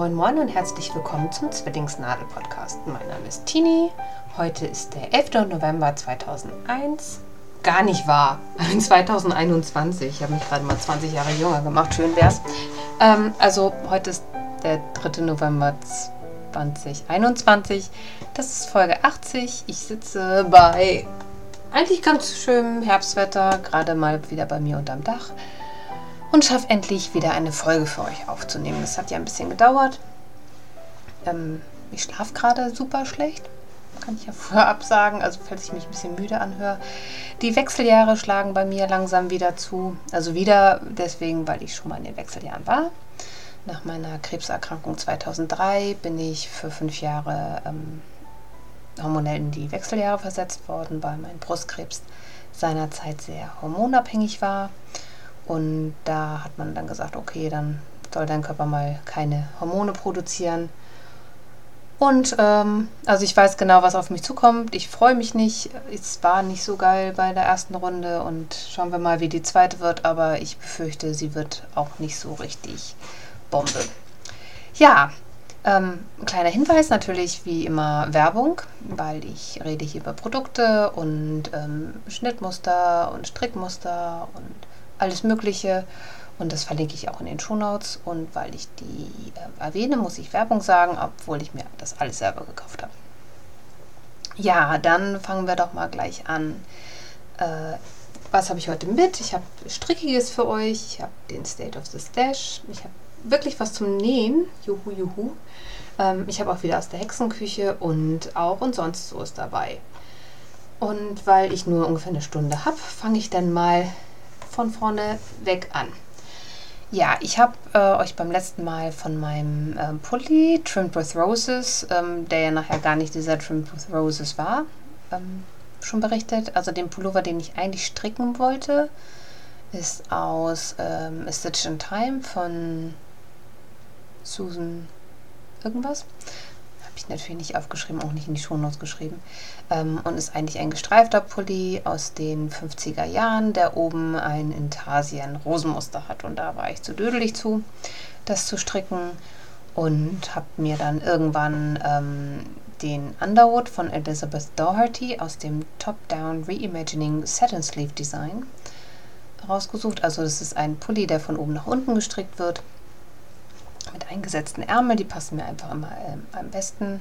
Moin Moin und herzlich willkommen zum Zwillingsnadel-Podcast. Mein Name ist Tini. Heute ist der 11. November 2001. Gar nicht wahr. 2021. Ich habe mich gerade mal 20 Jahre jünger gemacht. Schön wär's. Ähm, also heute ist der 3. November 2021. Das ist Folge 80. Ich sitze bei eigentlich ganz schönem Herbstwetter, gerade mal wieder bei mir unterm Dach und schaffe endlich wieder eine Folge für euch aufzunehmen. Das hat ja ein bisschen gedauert. Ähm, ich schlafe gerade super schlecht. Kann ich ja vorab sagen, also falls ich mich ein bisschen müde anhöre. Die Wechseljahre schlagen bei mir langsam wieder zu. Also wieder deswegen, weil ich schon mal in den Wechseljahren war. Nach meiner Krebserkrankung 2003 bin ich für fünf Jahre ähm, hormonell in die Wechseljahre versetzt worden, weil mein Brustkrebs seinerzeit sehr hormonabhängig war. Und da hat man dann gesagt, okay, dann soll dein Körper mal keine Hormone produzieren. Und ähm, also ich weiß genau, was auf mich zukommt. Ich freue mich nicht. Es war nicht so geil bei der ersten Runde und schauen wir mal, wie die zweite wird. Aber ich befürchte, sie wird auch nicht so richtig Bombe. Ja, ähm, kleiner Hinweis natürlich wie immer Werbung, weil ich rede hier über Produkte und ähm, Schnittmuster und Strickmuster und alles Mögliche. Und das verlinke ich auch in den Shownotes. Und weil ich die äh, erwähne, muss ich Werbung sagen, obwohl ich mir das alles selber gekauft habe. Ja, dann fangen wir doch mal gleich an. Äh, was habe ich heute mit? Ich habe Strickiges für euch. Ich habe den State of the Stash. Ich habe wirklich was zum Nähen. Juhu, juhu. Ähm, ich habe auch wieder aus der Hexenküche und auch und sonst so ist dabei. Und weil ich nur ungefähr eine Stunde habe, fange ich dann mal von vorne weg an. Ja, ich habe äh, euch beim letzten Mal von meinem äh, Pulli Trimmed with Roses, ähm, der ja nachher gar nicht dieser Trimmed with Roses war, ähm, schon berichtet. Also den Pullover, den ich eigentlich stricken wollte, ist aus ähm, A Stitch in Time von Susan irgendwas ich natürlich nicht aufgeschrieben, auch nicht in die Shownotes geschrieben. Ähm, und ist eigentlich ein gestreifter Pulli aus den 50er Jahren, der oben ein Intarsien-Rosenmuster hat. Und da war ich zu dödelig zu, das zu stricken. Und habe mir dann irgendwann ähm, den Underwood von Elizabeth Doherty aus dem Top-Down Reimagining Satin Sleeve Design rausgesucht. Also das ist ein Pulli, der von oben nach unten gestrickt wird mit eingesetzten Ärmeln, die passen mir einfach immer äh, am besten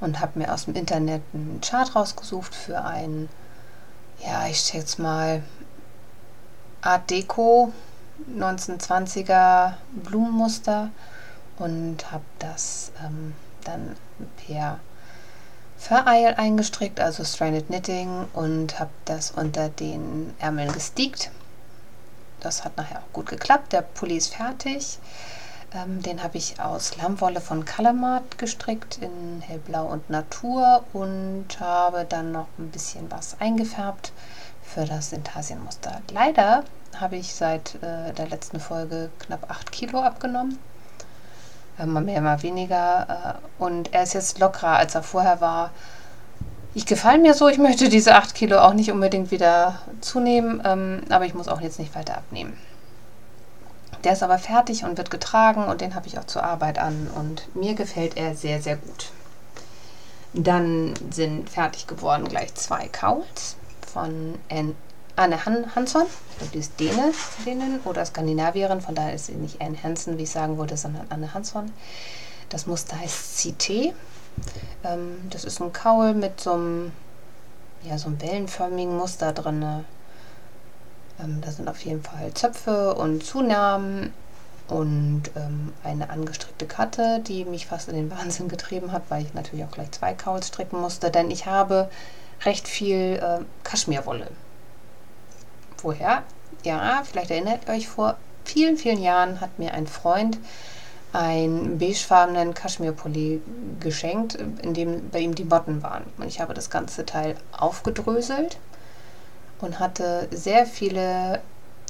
und habe mir aus dem Internet einen Chart rausgesucht für ein, ja, ich schätze mal Art Deco 1920er Blumenmuster und habe das ähm, dann per Vereil eingestrickt, also Stranded Knitting und habe das unter den Ärmeln gesteakt. Das hat nachher auch gut geklappt. Der Pulli ist fertig. Ähm, den habe ich aus Lammwolle von Calamart gestrickt in hellblau und Natur und habe dann noch ein bisschen was eingefärbt für das Intarsienmuster. Leider habe ich seit äh, der letzten Folge knapp 8 Kilo abgenommen. Äh, mal mehr, mal weniger. Und er ist jetzt lockerer, als er vorher war. Ich gefalle mir so, ich möchte diese 8 Kilo auch nicht unbedingt wieder zunehmen, ähm, aber ich muss auch jetzt nicht weiter abnehmen. Der ist aber fertig und wird getragen und den habe ich auch zur Arbeit an und mir gefällt er sehr, sehr gut. Dann sind fertig geworden gleich zwei Cowls von Anne Han Hansson. Ich glaube, die ist Däne, oder Skandinavierin, von daher ist sie nicht Anne Hansen, wie ich sagen würde, sondern Anne Hansson. Das Muster heißt CT. Ähm, das ist ein Kaul mit so einem, ja, so einem wellenförmigen Muster drin. Ähm, da sind auf jeden Fall Zöpfe und Zunahmen und ähm, eine angestrickte Karte, die mich fast in den Wahnsinn getrieben hat, weil ich natürlich auch gleich zwei Kauls stricken musste, denn ich habe recht viel äh, Kaschmirwolle. Woher? Ja, vielleicht erinnert ihr euch, vor vielen, vielen Jahren hat mir ein Freund einen beigefarbenen Kaschmirpulli geschenkt, in dem bei ihm die Botten waren. Und ich habe das ganze Teil aufgedröselt und hatte sehr viele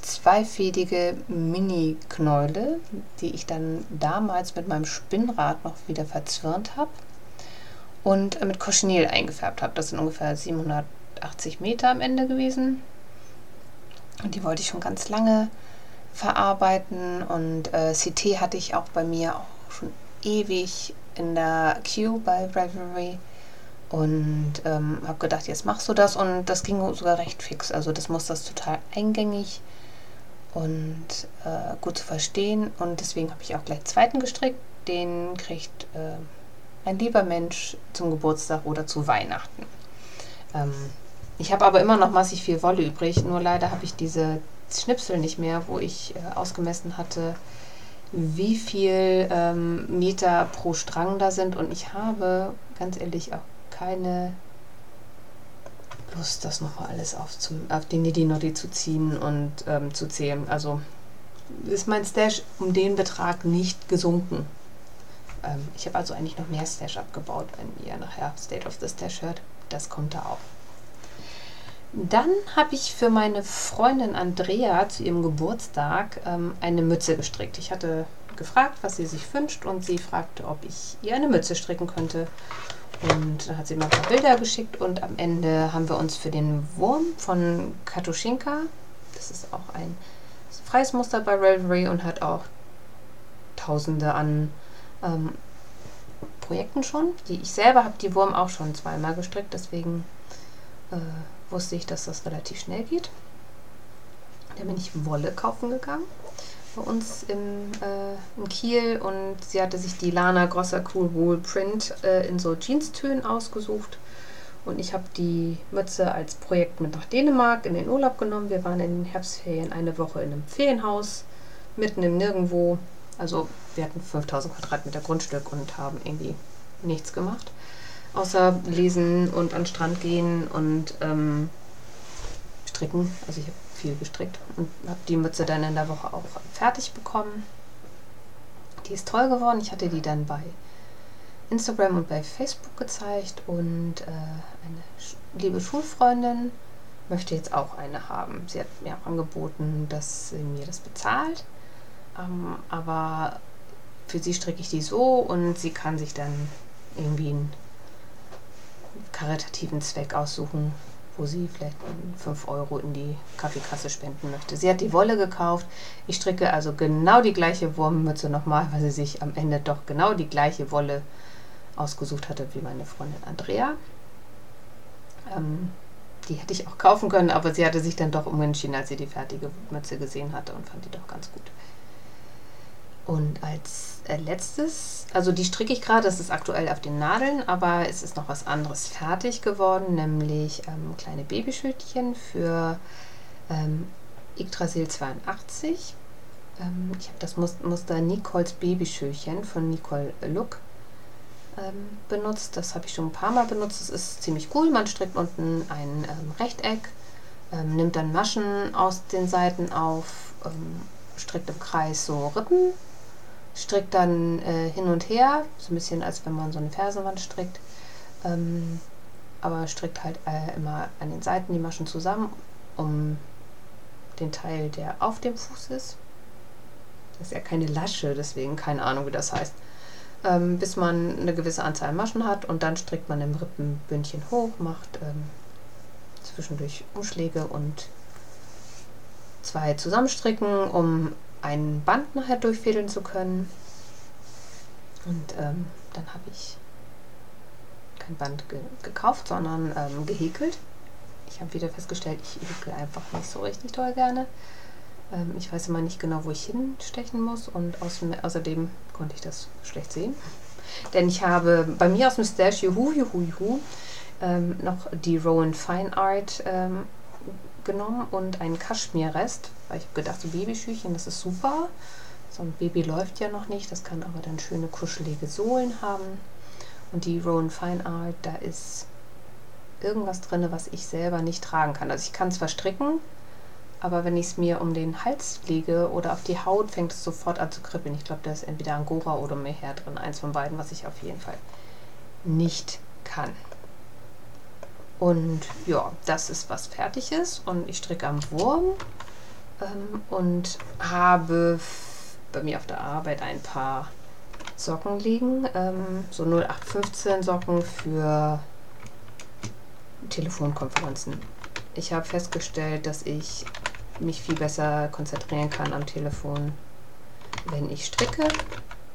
zweifädige Mini-Knäule, die ich dann damals mit meinem Spinnrad noch wieder verzwirnt habe und mit Cochineal eingefärbt habe. Das sind ungefähr 780 Meter am Ende gewesen. Und die wollte ich schon ganz lange verarbeiten und äh, CT hatte ich auch bei mir auch schon ewig in der Queue bei Ravelry und ähm, habe gedacht, jetzt machst du das und das ging sogar recht fix. Also das Muster ist total eingängig und äh, gut zu verstehen und deswegen habe ich auch gleich zweiten gestrickt. Den kriegt äh, ein lieber Mensch zum Geburtstag oder zu Weihnachten. Ähm, ich habe aber immer noch massig viel Wolle übrig, nur leider habe ich diese Schnipsel nicht mehr, wo ich äh, ausgemessen hatte, wie viel ähm, Meter pro Strang da sind und ich habe ganz ehrlich auch keine Lust, das nochmal alles auf, zum, auf den Niddy Noddy zu ziehen und ähm, zu zählen. Also ist mein Stash um den Betrag nicht gesunken. Ähm, ich habe also eigentlich noch mehr Stash abgebaut, wenn ihr nachher State of the Stash hört. Das kommt da auch. Dann habe ich für meine Freundin Andrea zu ihrem Geburtstag ähm, eine Mütze gestrickt. Ich hatte gefragt, was sie sich wünscht und sie fragte, ob ich ihr eine Mütze stricken könnte. Und dann hat sie mir ein paar Bilder geschickt und am Ende haben wir uns für den Wurm von Katuschinka, das ist auch ein freies Muster bei Ravelry und hat auch tausende an ähm, Projekten schon. Die ich selber habe die Wurm auch schon zweimal gestrickt, deswegen äh, wusste ich, dass das relativ schnell geht. Dann bin ich Wolle kaufen gegangen bei uns im, äh, in Kiel und sie hatte sich die Lana Grosser Cool Wool Print äh, in so Jeans-Tönen ausgesucht. Und ich habe die Mütze als Projekt mit nach Dänemark in den Urlaub genommen. Wir waren in den Herbstferien eine Woche in einem Ferienhaus, mitten im Nirgendwo. Also wir hatten 5000 Quadratmeter Grundstück und haben irgendwie nichts gemacht. Außer lesen und an den Strand gehen und ähm, stricken. Also ich habe viel gestrickt und habe die Mütze dann in der Woche auch fertig bekommen. Die ist toll geworden. Ich hatte die dann bei Instagram und bei Facebook gezeigt und äh, eine liebe Schulfreundin möchte jetzt auch eine haben. Sie hat mir auch angeboten, dass sie mir das bezahlt. Ähm, aber für sie stricke ich die so und sie kann sich dann irgendwie einen karitativen Zweck aussuchen, wo sie vielleicht 5 Euro in die Kaffeekasse spenden möchte. Sie hat die Wolle gekauft. Ich stricke also genau die gleiche Wurmmütze nochmal, weil sie sich am Ende doch genau die gleiche Wolle ausgesucht hatte wie meine Freundin Andrea. Ähm, die hätte ich auch kaufen können, aber sie hatte sich dann doch umentschieden, als sie die fertige Mütze gesehen hatte und fand die doch ganz gut. Und als äh, letztes, also die stricke ich gerade, das ist aktuell auf den Nadeln, aber es ist noch was anderes fertig geworden, nämlich ähm, kleine Babyschildchen für ähm, Yggdrasil 82. Ähm, ich habe das Muster Nicoles Babyschildchen von Nicole Look ähm, benutzt. Das habe ich schon ein paar Mal benutzt. Das ist ziemlich cool. Man strickt unten ein ähm, Rechteck, ähm, nimmt dann Maschen aus den Seiten auf, strickt im Kreis so Rippen strickt dann äh, hin und her, so ein bisschen als wenn man so eine Fersenwand strickt. Ähm, aber strickt halt äh, immer an den Seiten die Maschen zusammen, um den Teil, der auf dem Fuß ist. Das ist ja keine Lasche, deswegen keine Ahnung, wie das heißt. Ähm, bis man eine gewisse Anzahl Maschen hat und dann strickt man im Rippenbündchen hoch, macht ähm, zwischendurch Umschläge und zwei zusammenstricken, um ein Band nachher durchfädeln zu können. Und ähm, dann habe ich kein Band ge gekauft, sondern ähm, gehäkelt. Ich habe wieder festgestellt, ich häkel einfach nicht so richtig toll gerne. Ähm, ich weiß immer nicht genau, wo ich hinstechen muss und außerdem konnte ich das schlecht sehen. Denn ich habe bei mir aus dem Stash, juhu, juhu, juhu, ähm, noch die Rowan Fine Art ähm, genommen und einen Kaschmirrest, weil ich habe gedacht, so Babyschüchen, das ist super. So ein Baby läuft ja noch nicht, das kann aber dann schöne kuschelige Sohlen haben. Und die Rowan Fine Art, da ist irgendwas drin, was ich selber nicht tragen kann. Also ich kann es verstricken, aber wenn ich es mir um den Hals lege oder auf die Haut, fängt es sofort an zu kribbeln. Ich glaube, da ist entweder Angora oder Meher drin, eins von beiden, was ich auf jeden Fall nicht kann. Und ja, das ist was fertig ist und ich stricke am Wurm ähm, und habe bei mir auf der Arbeit ein paar Socken liegen, ähm, so 0815 Socken für Telefonkonferenzen. Ich habe festgestellt, dass ich mich viel besser konzentrieren kann am Telefon, wenn ich stricke.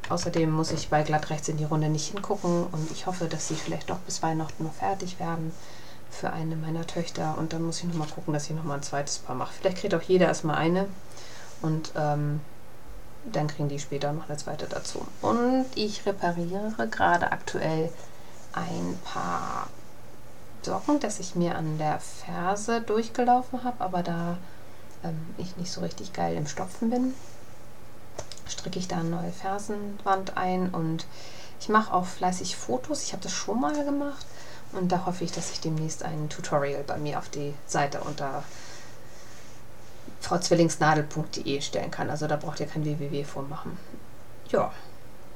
Außerdem muss ich bei glatt rechts in die Runde nicht hingucken und ich hoffe, dass sie vielleicht doch bis Weihnachten noch fertig werden für eine meiner Töchter. Und dann muss ich nochmal gucken, dass ich nochmal ein zweites Paar mache. Vielleicht kriegt auch jeder erstmal eine und ähm, dann kriegen die später noch eine zweite dazu. Und ich repariere gerade aktuell ein paar Socken, das ich mir an der Ferse durchgelaufen habe, aber da ähm, ich nicht so richtig geil im Stopfen bin, stricke ich da eine neue Fersenwand ein und ich mache auch fleißig Fotos. Ich habe das schon mal gemacht und da hoffe ich, dass ich demnächst ein Tutorial bei mir auf die Seite unter frauzwillingsnadel.de stellen kann. Also da braucht ihr kein www vormachen. Ja,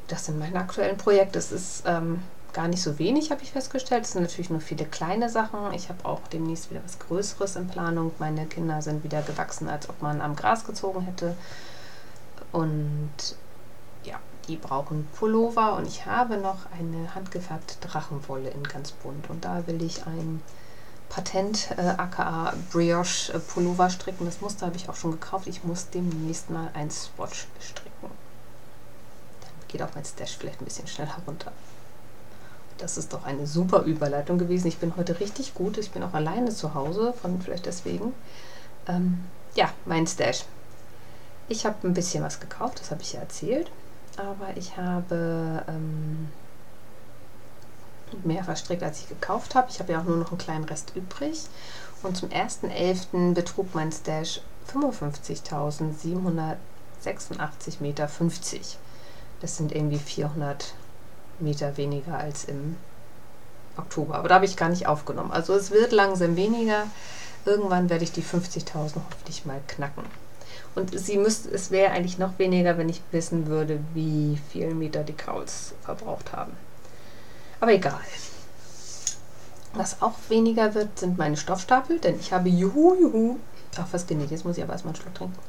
das sind meine aktuellen Projekte. Es ist ähm, gar nicht so wenig, habe ich festgestellt. Es sind natürlich nur viele kleine Sachen. Ich habe auch demnächst wieder was Größeres in Planung. Meine Kinder sind wieder gewachsen, als ob man am Gras gezogen hätte. Und die brauchen Pullover und ich habe noch eine handgefärbte Drachenwolle in ganz bunt. Und da will ich ein Patent äh, aka Brioche äh, Pullover stricken. Das Muster habe ich auch schon gekauft. Ich muss demnächst mal ein Swatch stricken. Dann geht auch mein Stash vielleicht ein bisschen schneller runter. Das ist doch eine super Überleitung gewesen. Ich bin heute richtig gut. Ich bin auch alleine zu Hause, von vielleicht deswegen. Ähm, ja, mein Stash. Ich habe ein bisschen was gekauft, das habe ich ja erzählt. Aber ich habe ähm, mehr verstrickt, als ich gekauft habe. Ich habe ja auch nur noch einen kleinen Rest übrig. Und zum 1.11. betrug mein Stash 55.786,50 Meter. Das sind irgendwie 400 Meter weniger als im Oktober. Aber da habe ich gar nicht aufgenommen. Also es wird langsam weniger. Irgendwann werde ich die 50.000 hoffentlich mal knacken. Und sie müsste, es wäre eigentlich noch weniger, wenn ich wissen würde, wie viele Meter die Krauls verbraucht haben. Aber egal. Was auch weniger wird, sind meine Stoffstapel, denn ich habe juhu, juhu, auch was genäht. Jetzt muss ich aber erstmal einen Schluck trinken.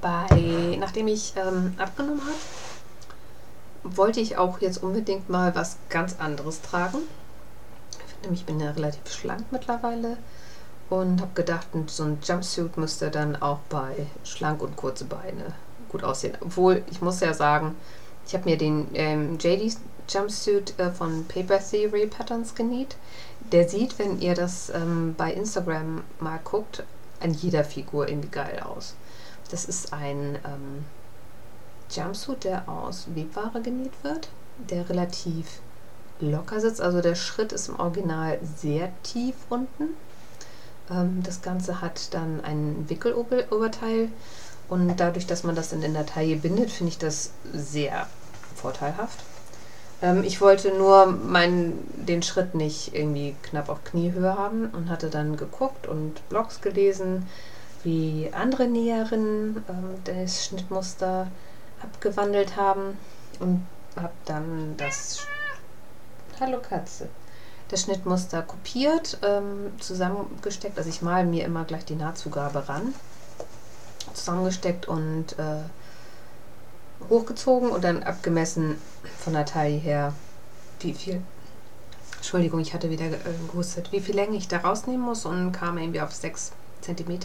Bei, nachdem ich ähm, abgenommen habe, wollte ich auch jetzt unbedingt mal was ganz anderes tragen. Nämlich, ich bin ja relativ schlank mittlerweile und habe gedacht, so ein Jumpsuit müsste dann auch bei schlank und kurze Beine gut aussehen. Obwohl, ich muss ja sagen, ich habe mir den ähm, JD Jumpsuit äh, von Paper Theory Patterns genäht. Der sieht, wenn ihr das ähm, bei Instagram mal guckt, an jeder Figur irgendwie geil aus. Das ist ein ähm, Jumpsuit, der aus Webware genäht wird, der relativ locker sitzt. Also der Schritt ist im Original sehr tief unten. Ähm, das Ganze hat dann ein Wickeloberteil und dadurch, dass man das in der Taille bindet, finde ich das sehr vorteilhaft. Ähm, ich wollte nur meinen, den Schritt nicht irgendwie knapp auf Kniehöhe haben und hatte dann geguckt und Blogs gelesen, wie andere Näherinnen ähm, das Schnittmuster abgewandelt haben und habe dann das Hallo Katze das Schnittmuster kopiert, ähm, zusammengesteckt. Also ich male mir immer gleich die Nahtzugabe ran zusammengesteckt und äh, hochgezogen und dann abgemessen von der Taille her, wie viel, Entschuldigung, ich hatte wieder äh, gehustet, wie viel Länge ich da rausnehmen muss und kam irgendwie auf 6 cm.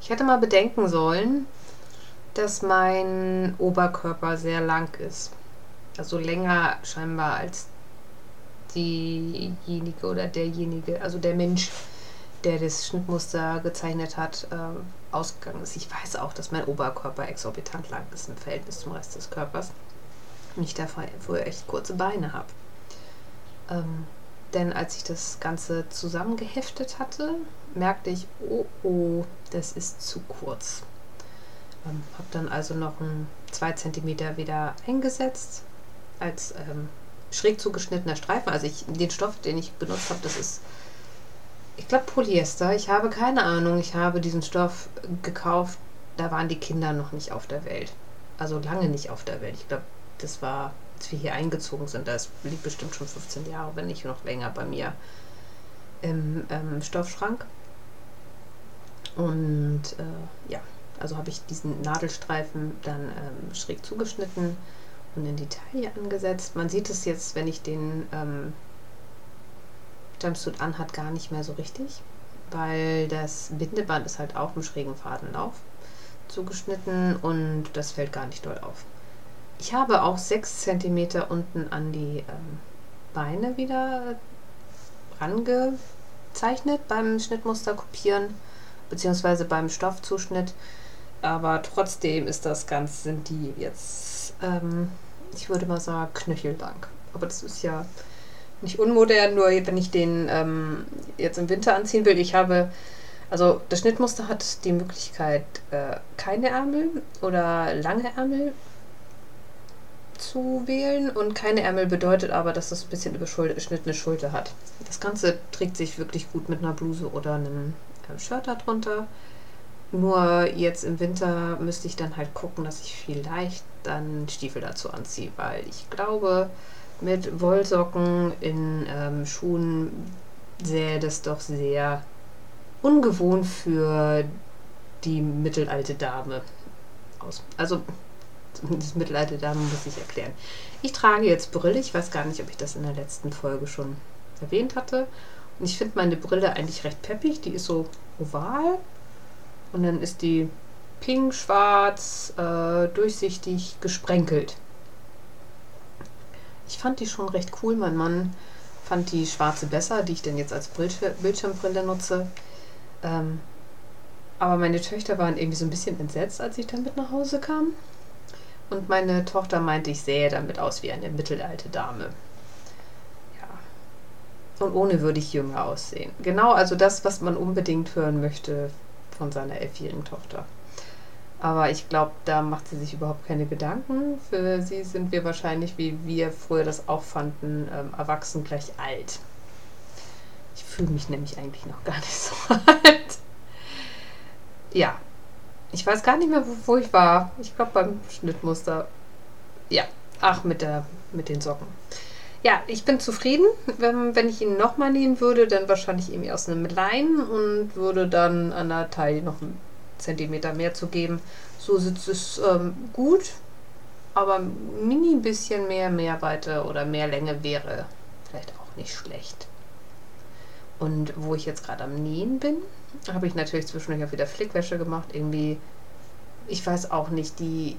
Ich hätte mal bedenken sollen, dass mein Oberkörper sehr lang ist. Also länger scheinbar als diejenige oder derjenige, also der Mensch, der das Schnittmuster gezeichnet hat, äh, ausgegangen ist. Ich weiß auch, dass mein Oberkörper exorbitant lang ist im Verhältnis zum Rest des Körpers. Und ich dafür echt kurze Beine habe. Ähm, denn als ich das Ganze zusammengeheftet hatte, merkte ich, oh oh, das ist zu kurz. Ähm, habe dann also noch ein 2 cm wieder eingesetzt als ähm, schräg zugeschnittener Streifen. Also ich, den Stoff, den ich benutzt habe, das ist ich glaube Polyester. Ich habe keine Ahnung. Ich habe diesen Stoff gekauft. Da waren die Kinder noch nicht auf der Welt. Also lange nicht auf der Welt. Ich glaube, das war, als wir hier eingezogen sind. Das blieb bestimmt schon 15 Jahre, wenn nicht noch länger bei mir im ähm, Stoffschrank. Und äh, ja, also habe ich diesen Nadelstreifen dann ähm, schräg zugeschnitten und in die Taille angesetzt. Man sieht es jetzt, wenn ich den ähm, Jumpsuit anhat, gar nicht mehr so richtig, weil das Bindeband ist halt auch im schrägen Fadenlauf zugeschnitten und das fällt gar nicht doll auf. Ich habe auch 6 cm unten an die ähm, Beine wieder rangezeichnet beim Schnittmuster kopieren, beziehungsweise beim Stoffzuschnitt. Aber trotzdem ist das ganz, sind die jetzt, ähm, ich würde mal sagen, knöchellang. Aber das ist ja nicht unmodern, nur wenn ich den ähm, jetzt im Winter anziehen will. Ich habe, also das Schnittmuster hat die Möglichkeit, äh, keine Ärmel oder lange Ärmel zu wählen und keine Ärmel bedeutet aber, dass das ein bisschen überschnittene Schulter hat. Das Ganze trägt sich wirklich gut mit einer Bluse oder einem äh, Shirt darunter. Nur jetzt im Winter müsste ich dann halt gucken, dass ich vielleicht dann Stiefel dazu anziehe, weil ich glaube, mit Wollsocken in ähm, Schuhen sähe das doch sehr ungewohnt für die mittelalte Dame aus. Also das mittelalte Dame muss ich erklären. Ich trage jetzt Brille. Ich weiß gar nicht, ob ich das in der letzten Folge schon erwähnt hatte. Und ich finde meine Brille eigentlich recht peppig. Die ist so oval. Und dann ist die pink, schwarz, äh, durchsichtig, gesprenkelt. Ich fand die schon recht cool. Mein Mann fand die schwarze besser, die ich denn jetzt als Bildschirmbrille nutze. Ähm, aber meine Töchter waren irgendwie so ein bisschen entsetzt, als ich dann mit nach Hause kam. Und meine Tochter meinte, ich sähe damit aus wie eine mittelalte Dame. Ja. Und ohne würde ich jünger aussehen. Genau, also das, was man unbedingt hören möchte von seiner elfjährigen Tochter. Aber ich glaube, da macht sie sich überhaupt keine Gedanken. Für sie sind wir wahrscheinlich, wie wir früher das auch fanden, ähm, erwachsen gleich alt. Ich fühle mich nämlich eigentlich noch gar nicht so alt. Ja, ich weiß gar nicht mehr, wo, wo ich war. Ich glaube beim Schnittmuster. Ja, ach, mit, der, mit den Socken. Ja, ich bin zufrieden. Wenn, wenn ich ihn nochmal nehmen würde, dann wahrscheinlich irgendwie aus einem Lein und würde dann an der Taille noch einen Zentimeter mehr zu geben. So sitzt es ähm, gut, aber mini bisschen mehr Mehrweite oder mehr Länge wäre vielleicht auch nicht schlecht. Und wo ich jetzt gerade am Nähen bin, habe ich natürlich zwischendurch auch wieder Flickwäsche gemacht. Irgendwie, ich weiß auch nicht, die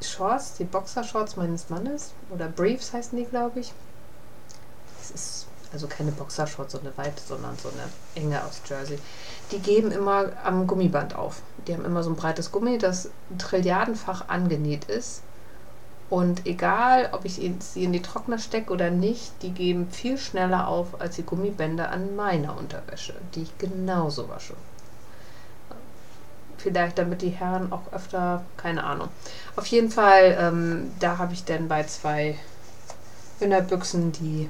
Shorts, die Boxershorts meines Mannes oder Briefs heißen die, glaube ich. Das ist also keine Boxershorts, so eine weite, sondern so eine enge aus Jersey. Die geben immer am Gummiband auf. Die haben immer so ein breites Gummi, das trilliardenfach angenäht ist. Und egal, ob ich sie in die Trockner stecke oder nicht, die geben viel schneller auf als die Gummibänder an meiner Unterwäsche, die ich genauso wasche. Vielleicht damit die Herren auch öfter, keine Ahnung. Auf jeden Fall, ähm, da habe ich dann bei zwei Innerbüchsen die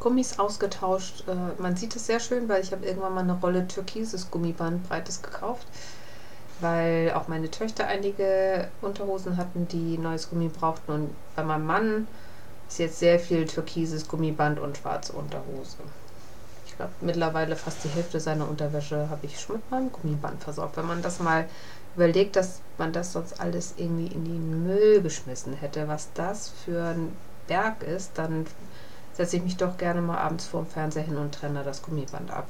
Gummis ausgetauscht. Äh, man sieht es sehr schön, weil ich habe irgendwann mal eine Rolle türkises Gummiband breites gekauft weil auch meine Töchter einige Unterhosen hatten, die neues Gummi brauchten. Und bei meinem Mann ist jetzt sehr viel türkises Gummiband und schwarze Unterhose. Ich glaube, mittlerweile fast die Hälfte seiner Unterwäsche habe ich schon mit meinem Gummiband versorgt. Wenn man das mal überlegt, dass man das sonst alles irgendwie in den Müll geschmissen hätte, was das für ein Berg ist, dann setze ich mich doch gerne mal abends vor dem Fernseher hin und trenne das Gummiband ab.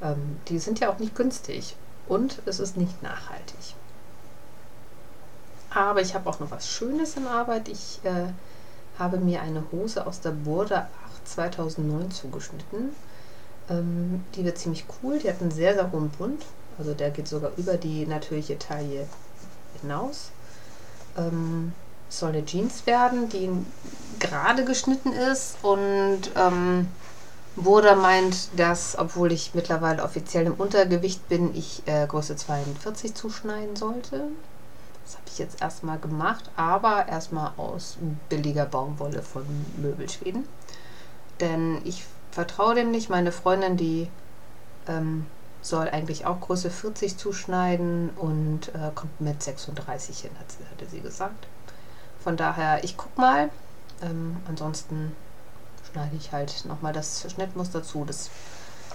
Ähm, die sind ja auch nicht günstig und es ist nicht nachhaltig. Aber ich habe auch noch was Schönes in Arbeit. Ich äh, habe mir eine Hose aus der Burda 8 2009 zugeschnitten. Ähm, die wird ziemlich cool. Die hat einen sehr, sehr hohen Bund. Also der geht sogar über die natürliche Taille hinaus. Ähm, soll eine Jeans werden, die gerade geschnitten ist und ähm, Boda meint, dass, obwohl ich mittlerweile offiziell im Untergewicht bin, ich äh, Größe 42 zuschneiden sollte. Das habe ich jetzt erstmal gemacht, aber erstmal aus billiger Baumwolle von Möbelschweden. Denn ich vertraue dem nicht. Meine Freundin, die ähm, soll eigentlich auch Größe 40 zuschneiden und äh, kommt mit 36 hin, hatte sie gesagt. Von daher, ich guck mal. Ähm, ansonsten schneide ich halt nochmal das Schnittmuster zu. Das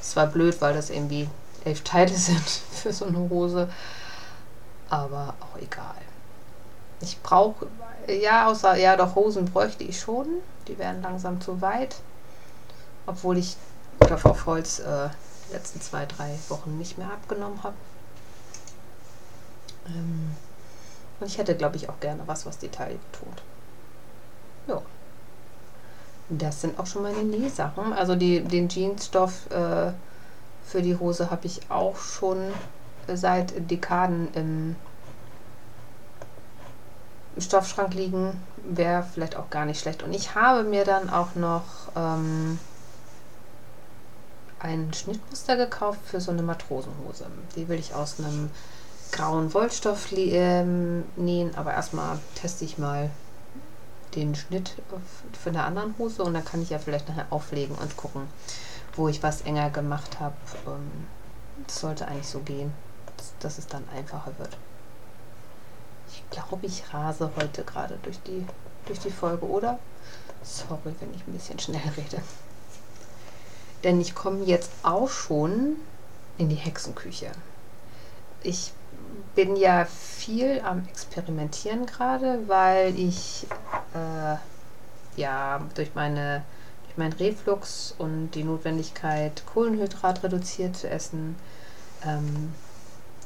ist zwar blöd, weil das irgendwie elf Teile sind für so eine Hose, aber auch egal. Ich brauche, ja, außer, ja, doch Hosen bräuchte ich schon. Die wären langsam zu weit. Obwohl ich Klopf auf Holz äh, die letzten zwei, drei Wochen nicht mehr abgenommen habe. Ähm, und ich hätte, glaube ich, auch gerne was, was die Taille betont. Ja. Das sind auch schon meine Nähsachen. Also die, den Jeansstoff äh, für die Hose habe ich auch schon seit Dekaden im Stoffschrank liegen. Wäre vielleicht auch gar nicht schlecht. Und ich habe mir dann auch noch ähm, ein Schnittmuster gekauft für so eine Matrosenhose. Die will ich aus einem grauen Wollstoff ähm, nähen, aber erstmal teste ich mal den Schnitt für eine anderen Hose und dann kann ich ja vielleicht nachher auflegen und gucken, wo ich was enger gemacht habe. Ähm, das sollte eigentlich so gehen, dass es dann einfacher wird. Ich glaube, ich rase heute gerade durch die, durch die Folge, oder? Sorry, wenn ich ein bisschen schnell rede. Denn ich komme jetzt auch schon in die Hexenküche. Ich bin ja viel am Experimentieren gerade, weil ich äh, ja durch meine durch meinen Reflux und die Notwendigkeit, Kohlenhydrat reduziert zu essen, ähm,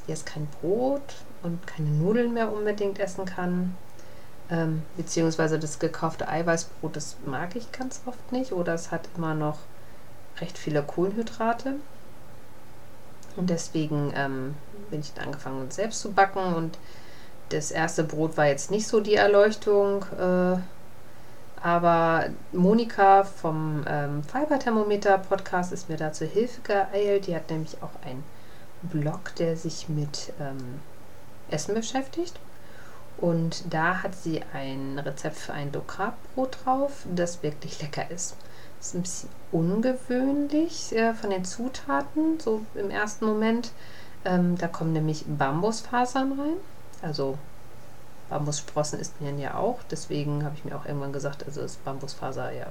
jetzt kein Brot und keine Nudeln mehr unbedingt essen kann. Ähm, beziehungsweise das gekaufte Eiweißbrot, das mag ich ganz oft nicht oder es hat immer noch recht viele Kohlenhydrate. Und deswegen ähm, bin ich dann angefangen, selbst zu backen. Und das erste Brot war jetzt nicht so die Erleuchtung. Äh, aber Monika vom ähm, Fiberthermometer-Podcast ist mir da zur Hilfe geeilt. Die hat nämlich auch einen Blog, der sich mit ähm, Essen beschäftigt. Und da hat sie ein Rezept für ein Low Carb Brot drauf, das wirklich lecker ist. Ist ein bisschen ungewöhnlich äh, von den Zutaten, so im ersten Moment. Ähm, da kommen nämlich Bambusfasern rein. Also Bambussprossen isst man ja auch. Deswegen habe ich mir auch irgendwann gesagt, also ist Bambusfaser ja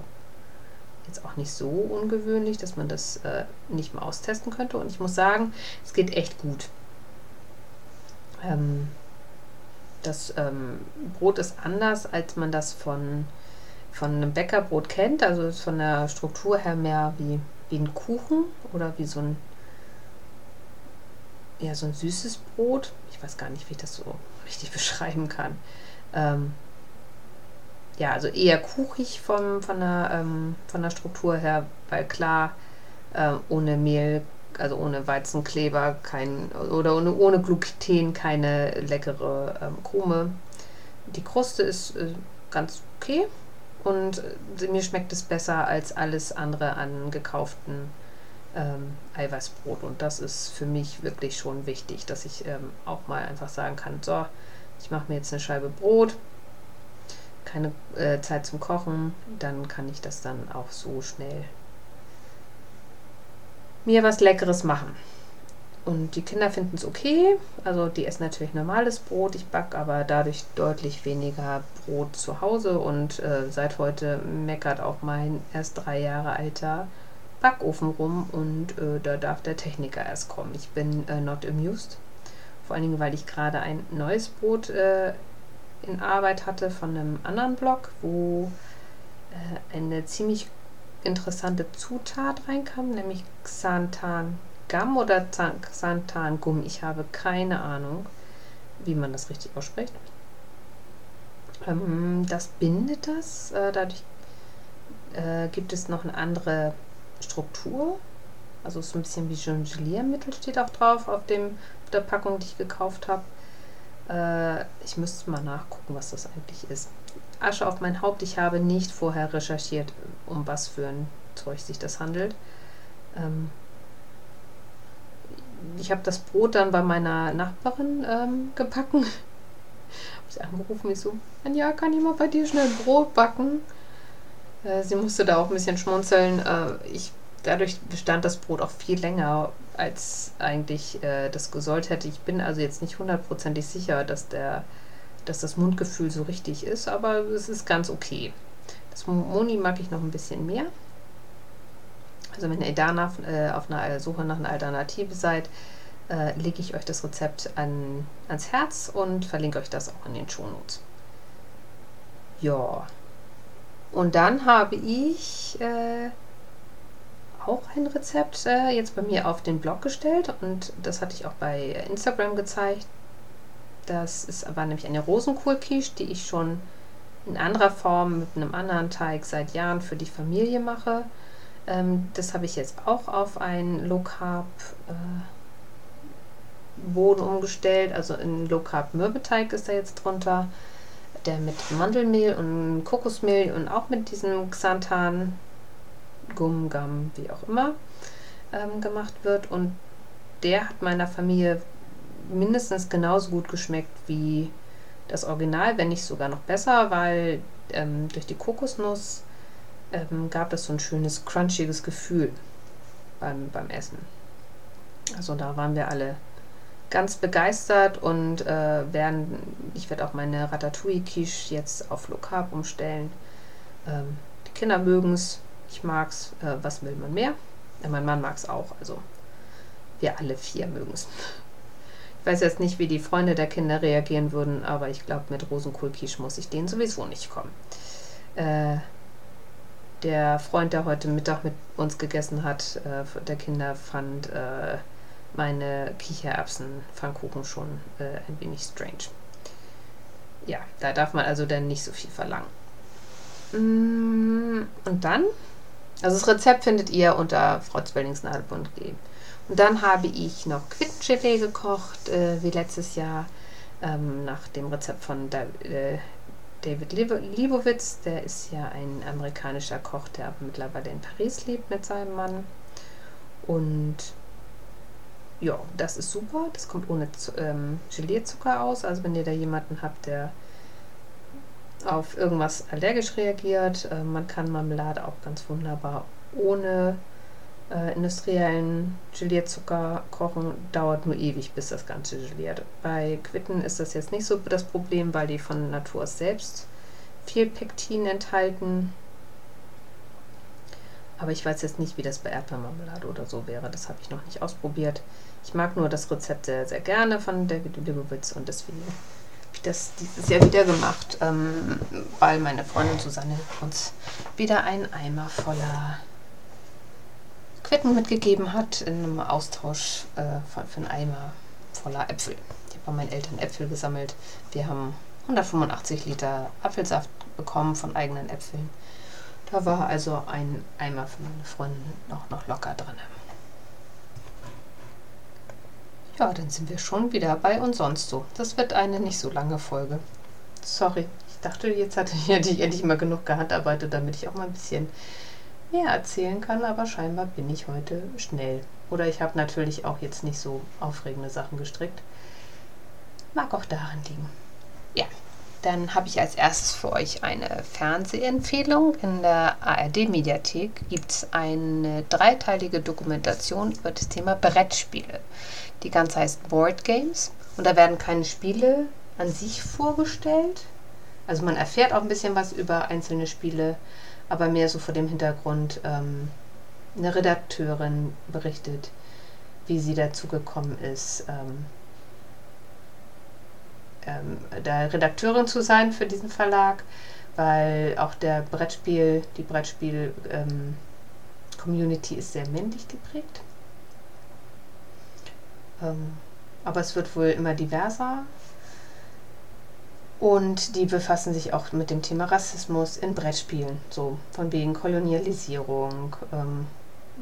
jetzt auch nicht so ungewöhnlich, dass man das äh, nicht mal austesten könnte. Und ich muss sagen, es geht echt gut. Ähm, das ähm, Brot ist anders, als man das von, von einem Bäckerbrot kennt. Also ist von der Struktur her mehr wie, wie ein Kuchen oder wie so ein, ja, so ein süßes Brot. Ich weiß gar nicht, wie ich das so richtig beschreiben kann. Ähm, ja, also eher kuchig vom, von, der, ähm, von der Struktur her, weil klar, äh, ohne Mehl also ohne Weizenkleber kein oder ohne, ohne Gluten keine leckere ähm, Krume. Die Kruste ist äh, ganz okay und mir schmeckt es besser als alles andere an gekauften ähm, Eiweißbrot. Und das ist für mich wirklich schon wichtig, dass ich ähm, auch mal einfach sagen kann, so, ich mache mir jetzt eine Scheibe Brot, keine äh, Zeit zum Kochen, dann kann ich das dann auch so schnell mir was Leckeres machen. Und die Kinder finden es okay. Also die essen natürlich normales Brot. Ich backe aber dadurch deutlich weniger Brot zu Hause. Und äh, seit heute meckert auch mein erst drei Jahre alter Backofen rum. Und äh, da darf der Techniker erst kommen. Ich bin äh, not amused. Vor allen Dingen, weil ich gerade ein neues Brot äh, in Arbeit hatte von einem anderen Blog, wo äh, eine ziemlich interessante Zutat reinkam, nämlich Xanthan Gum oder Xanthan Gum. Ich habe keine Ahnung, wie man das richtig ausspricht. Ähm, das bindet das. Äh, dadurch äh, gibt es noch eine andere Struktur. Also so ein bisschen wie Jongliermittel steht auch drauf auf, dem, auf der Packung, die ich gekauft habe. Äh, ich müsste mal nachgucken, was das eigentlich ist. Asche auf mein Haupt. Ich habe nicht vorher recherchiert, um was für ein Zeug sich das handelt. Ähm ich habe das Brot dann bei meiner Nachbarin ähm, gebacken. habe sie angerufen, ich so, ja, kann ich mal bei dir schnell Brot backen? Äh, sie musste da auch ein bisschen schmunzeln. Äh, ich, dadurch bestand das Brot auch viel länger, als eigentlich äh, das gesollt hätte. Ich bin also jetzt nicht hundertprozentig sicher, dass der dass das Mundgefühl so richtig ist, aber es ist ganz okay. Das Moni mag ich noch ein bisschen mehr. Also wenn ihr danach äh, auf einer Suche nach einer Alternative seid, äh, lege ich euch das Rezept an, ans Herz und verlinke euch das auch in den Shownotes. Ja. Und dann habe ich äh, auch ein Rezept äh, jetzt bei mir auf den Blog gestellt und das hatte ich auch bei Instagram gezeigt. Das ist, war nämlich eine Rosenkohlquiche, die ich schon in anderer Form mit einem anderen Teig seit Jahren für die Familie mache. Ähm, das habe ich jetzt auch auf ein Low Carb äh, Boden umgestellt. Also ein Low Carb Mürbeteig ist da jetzt drunter, der mit Mandelmehl und Kokosmehl und auch mit diesem Xanthan, Gum, Gum, wie auch immer, ähm, gemacht wird. Und der hat meiner Familie mindestens genauso gut geschmeckt wie das Original, wenn nicht sogar noch besser, weil ähm, durch die Kokosnuss ähm, gab es so ein schönes crunchiges Gefühl beim, beim Essen. Also da waren wir alle ganz begeistert und äh, werden, ich werde auch meine Ratatouille-Quiche jetzt auf Low Carb umstellen. Ähm, die Kinder mögen es, ich mag es, äh, was will man mehr? Ja, mein Mann mag es auch, also wir alle vier mögen es. Ich weiß jetzt nicht, wie die Freunde der Kinder reagieren würden, aber ich glaube, mit Rosenkohlquiche muss ich denen sowieso nicht kommen. Äh, der Freund, der heute Mittag mit uns gegessen hat, äh, der Kinder, fand äh, meine Kichererbsen-Pfannkuchen schon äh, ein wenig strange. Ja, da darf man also dann nicht so viel verlangen. Mm, und dann, also das Rezept findet ihr unter freuzwellingsnadel.de. Und dann habe ich noch Quittengelee gekocht, äh, wie letztes Jahr, ähm, nach dem Rezept von da äh, David Libowitz. Der ist ja ein amerikanischer Koch, der aber mittlerweile in Paris lebt mit seinem Mann. Und ja, das ist super. Das kommt ohne ähm, Gelierzucker aus. Also wenn ihr da jemanden habt, der auf irgendwas allergisch reagiert, äh, man kann Marmelade auch ganz wunderbar ohne äh, industriellen Gelierzucker kochen dauert nur ewig, bis das Ganze geliert. Bei Quitten ist das jetzt nicht so das Problem, weil die von Natur selbst viel Pektin enthalten. Aber ich weiß jetzt nicht, wie das bei Erdbeermarmelade oder so wäre. Das habe ich noch nicht ausprobiert. Ich mag nur das Rezept sehr, sehr gerne von David Libowitz und deswegen habe ich das dieses Jahr wieder gemacht, ähm, weil meine Freundin Susanne uns wieder einen Eimer voller Quitten mitgegeben hat in einem Austausch äh, für, für Eimer voller Äpfel. Ich habe bei meinen Eltern Äpfel gesammelt. Wir haben 185 Liter Apfelsaft bekommen von eigenen Äpfeln. Da war also ein Eimer für meine Freundin noch, noch locker drin. Ja, dann sind wir schon wieder bei und sonst so. Das wird eine nicht so lange Folge. Sorry, ich dachte, jetzt hatte ich endlich mal genug gehandarbeitet, damit ich auch mal ein bisschen mehr erzählen kann, aber scheinbar bin ich heute schnell. Oder ich habe natürlich auch jetzt nicht so aufregende Sachen gestrickt. Mag auch daran liegen. Ja, dann habe ich als erstes für euch eine Fernsehempfehlung. In der ARD-Mediathek gibt es eine dreiteilige Dokumentation über das Thema Brettspiele. Die ganze heißt Board Games und da werden keine Spiele an sich vorgestellt. Also man erfährt auch ein bisschen was über einzelne Spiele, aber mehr so vor dem Hintergrund, ähm, eine Redakteurin berichtet, wie sie dazu gekommen ist, ähm, ähm, da Redakteurin zu sein für diesen Verlag, weil auch der Brettspiel, die Brettspiel-Community ähm, ist sehr männlich geprägt. Ähm, aber es wird wohl immer diverser und die befassen sich auch mit dem Thema Rassismus in Brettspielen, so von wegen Kolonialisierung. Ähm,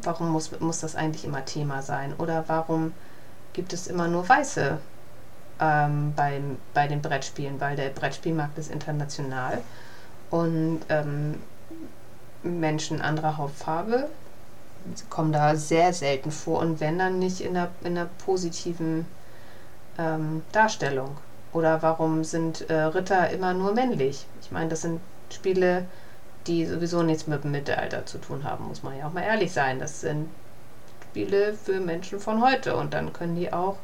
warum muss, muss das eigentlich immer Thema sein? Oder warum gibt es immer nur Weiße ähm, beim, bei den Brettspielen? Weil der Brettspielmarkt ist international und ähm, Menschen anderer Hautfarbe kommen da sehr selten vor und wenn dann nicht in einer, in einer positiven ähm, Darstellung. Oder warum sind äh, Ritter immer nur männlich? Ich meine, das sind Spiele, die sowieso nichts mit dem Mittelalter zu tun haben, muss man ja auch mal ehrlich sein. Das sind Spiele für Menschen von heute und dann können die auch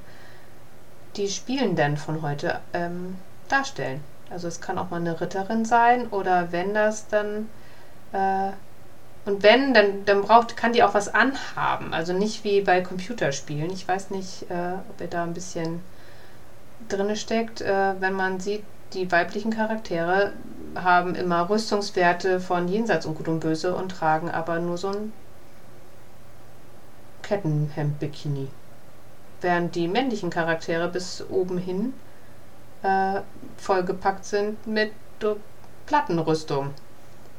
die Spielenden von heute ähm, darstellen. Also es kann auch mal eine Ritterin sein oder wenn das dann äh, und wenn, dann, dann braucht, kann die auch was anhaben. Also nicht wie bei Computerspielen. Ich weiß nicht, äh, ob ihr da ein bisschen drin steckt, äh, wenn man sieht, die weiblichen Charaktere haben immer Rüstungswerte von jenseits und gut und böse und tragen aber nur so ein Kettenhemd-Bikini. Während die männlichen Charaktere bis oben hin äh, vollgepackt sind mit Plattenrüstung.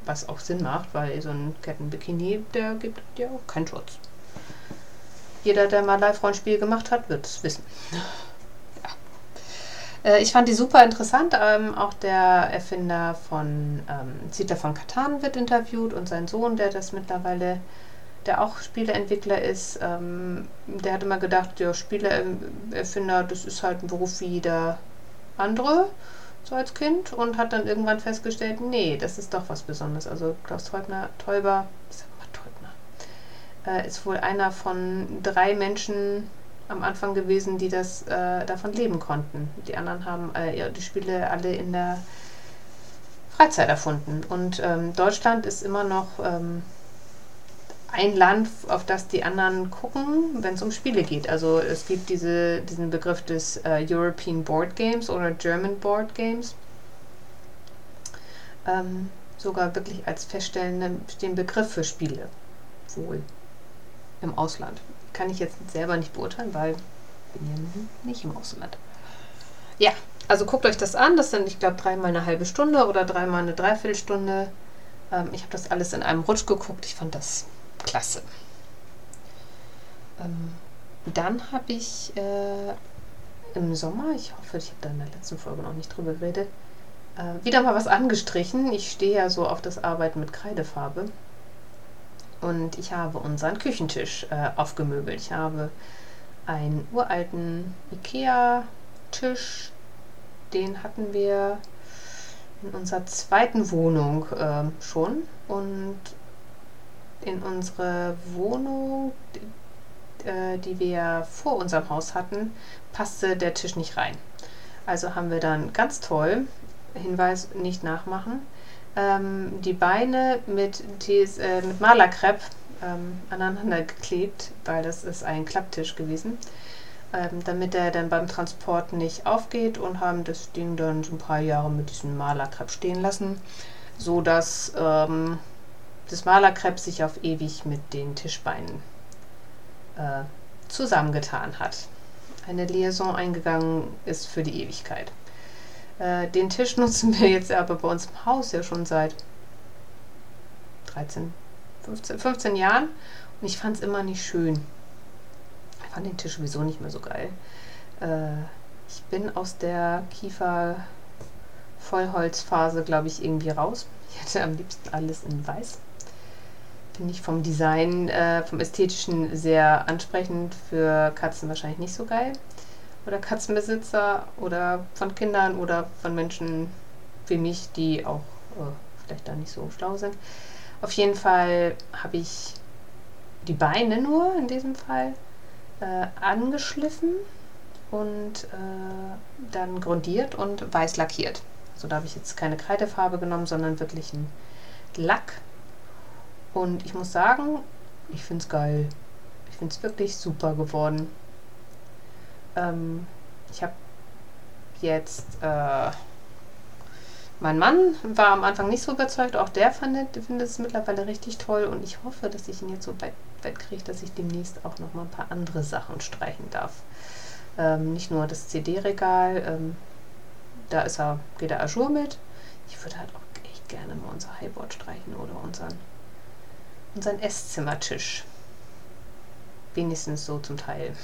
Was auch Sinn macht, weil so ein Kettenbikini, der gibt ja auch keinen Schutz. Jeder, der mal Live-Rollenspiel gemacht hat, wird es wissen. Äh, ich fand die super interessant. Ähm, auch der Erfinder von ähm, Zita von Katan wird interviewt und sein Sohn, der das mittlerweile, der auch Spieleentwickler ist, ähm, der hat immer gedacht, ja, Spieleerfinder, das ist halt ein Beruf wie jeder andere so als Kind und hat dann irgendwann festgestellt, nee, das ist doch was Besonderes. Also Klaus Teubner, Teuber, ich sag mal Teubner, äh, ist wohl einer von drei Menschen am Anfang gewesen, die das äh, davon leben konnten. Die anderen haben äh, die Spiele alle in der Freizeit erfunden. Und ähm, Deutschland ist immer noch ähm, ein Land, auf das die anderen gucken, wenn es um Spiele geht. Also es gibt diese, diesen Begriff des äh, European Board Games oder German Board Games. Ähm, sogar wirklich als feststellenden Begriff für Spiele. Wohl. Im Ausland. Kann ich jetzt selber nicht beurteilen, weil ich bin ja nicht im Ausland. Ja, also guckt euch das an. Das sind, ich glaube, dreimal eine halbe Stunde oder dreimal eine Dreiviertelstunde. Ähm, ich habe das alles in einem Rutsch geguckt. Ich fand das klasse. Ähm, dann habe ich äh, im Sommer, ich hoffe, ich habe da in der letzten Folge noch nicht drüber geredet, äh, wieder mal was angestrichen. Ich stehe ja so auf das Arbeiten mit Kreidefarbe. Und ich habe unseren Küchentisch äh, aufgemöbelt. Ich habe einen uralten IKEA-Tisch, den hatten wir in unserer zweiten Wohnung äh, schon. Und in unsere Wohnung, äh, die wir vor unserem Haus hatten, passte der Tisch nicht rein. Also haben wir dann ganz toll, Hinweis nicht nachmachen, ähm, die Beine mit, Tees, äh, mit Malerkrepp ähm, aneinander geklebt, weil das ist ein Klapptisch gewesen, ähm, damit er dann beim Transport nicht aufgeht und haben das Ding dann so ein paar Jahre mit diesem Malerkrepp stehen lassen, so dass ähm, das Malerkrepp sich auf ewig mit den Tischbeinen äh, zusammengetan hat. Eine Liaison eingegangen ist für die Ewigkeit. Äh, den Tisch nutzen wir jetzt aber bei uns im Haus ja schon seit 13, 15, 15 Jahren und ich fand es immer nicht schön. Ich fand den Tisch sowieso nicht mehr so geil. Äh, ich bin aus der Kiefer Vollholzphase, glaube ich, irgendwie raus. Ich hätte am liebsten alles in weiß. Finde ich vom Design, äh, vom Ästhetischen sehr ansprechend. Für Katzen wahrscheinlich nicht so geil. Oder Katzenbesitzer oder von Kindern oder von Menschen wie mich, die auch äh, vielleicht da nicht so schlau sind. Auf jeden Fall habe ich die Beine nur in diesem Fall äh, angeschliffen und äh, dann grundiert und weiß lackiert. Also da habe ich jetzt keine Kreidefarbe genommen, sondern wirklich einen Lack und ich muss sagen, ich finde es geil. Ich finde es wirklich super geworden. Ähm, ich habe jetzt, äh, mein Mann war am Anfang nicht so überzeugt, auch der findet, findet es mittlerweile richtig toll und ich hoffe, dass ich ihn jetzt so weit, weit kriege, dass ich demnächst auch noch mal ein paar andere Sachen streichen darf. Ähm, nicht nur das CD-Regal, ähm, da ist er, geht er Azure mit. Ich würde halt auch echt gerne mal unser Highboard streichen oder unseren unseren Esszimmertisch. Wenigstens so zum Teil.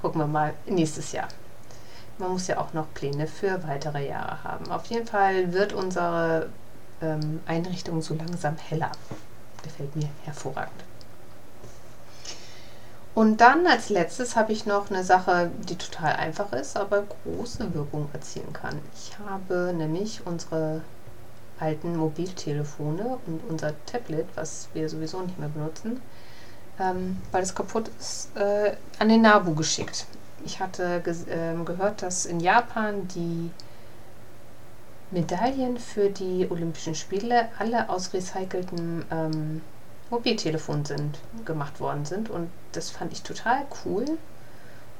Gucken wir mal nächstes Jahr. Man muss ja auch noch Pläne für weitere Jahre haben. Auf jeden Fall wird unsere ähm, Einrichtung so langsam heller. Gefällt mir hervorragend. Und dann als letztes habe ich noch eine Sache, die total einfach ist, aber große Wirkung erzielen kann. Ich habe nämlich unsere alten Mobiltelefone und unser Tablet, was wir sowieso nicht mehr benutzen, ähm, weil es kaputt ist, äh, an den Nabu geschickt. Ich hatte ge äh, gehört, dass in Japan die Medaillen für die Olympischen Spiele alle aus recyceltem ähm, Mobiltelefon sind, gemacht worden sind. Und das fand ich total cool.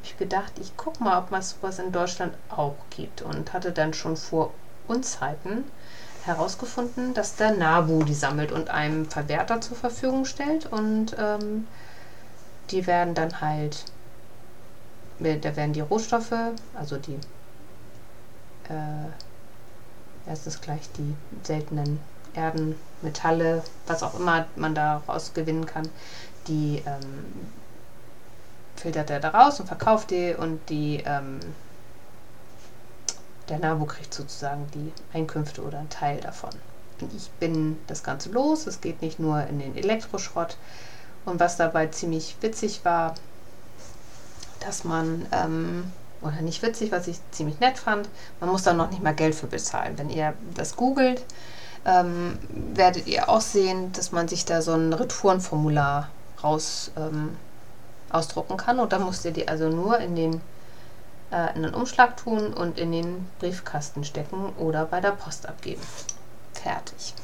Ich gedacht, ich gucke mal, ob es was in Deutschland auch gibt. Und hatte dann schon vor Unzeiten herausgefunden, dass der NABU die sammelt und einem Verwerter zur Verfügung stellt. Und ähm, die werden dann halt, da werden die Rohstoffe, also die, äh, erstens gleich die seltenen Erden, Metalle, was auch immer man daraus gewinnen kann, die ähm, filtert er da raus und verkauft die und die ähm, der NABU kriegt sozusagen die Einkünfte oder einen Teil davon. Ich bin das Ganze los. Es geht nicht nur in den Elektroschrott. Und was dabei ziemlich witzig war, dass man, ähm, oder nicht witzig, was ich ziemlich nett fand, man muss da noch nicht mal Geld für bezahlen. Wenn ihr das googelt, ähm, werdet ihr auch sehen, dass man sich da so ein Retourenformular raus ähm, ausdrucken kann. Und dann müsst ihr die also nur in den, in den Umschlag tun und in den Briefkasten stecken oder bei der Post abgeben. Fertig.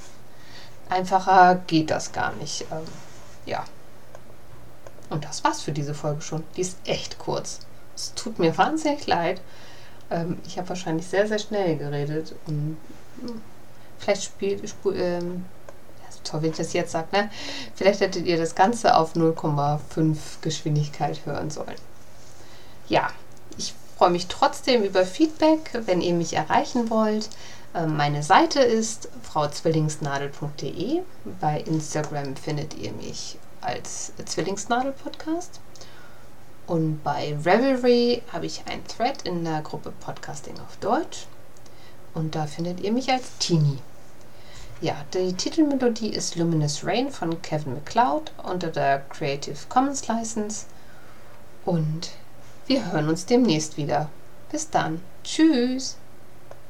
Einfacher geht das gar nicht. Ähm, ja. Und das war's für diese Folge schon. Die ist echt kurz. Es tut mir wahnsinnig leid. Ähm, ich habe wahrscheinlich sehr, sehr schnell geredet. Und, hm, vielleicht spielt, spiel, ähm, toll, wenn ich das jetzt sage, ne? Vielleicht hättet ihr das Ganze auf 0,5 Geschwindigkeit hören sollen. Ja, freue mich trotzdem über Feedback, wenn ihr mich erreichen wollt. Ähm, meine Seite ist frauzwillingsnadel.de. Bei Instagram findet ihr mich als Zwillingsnadel-Podcast. Und bei Revelry habe ich ein Thread in der Gruppe Podcasting auf Deutsch. Und da findet ihr mich als Teenie. Ja, die Titelmelodie ist Luminous Rain von Kevin MacLeod unter der Creative Commons License. Und wir hören uns demnächst wieder. Bis dann. Tschüss.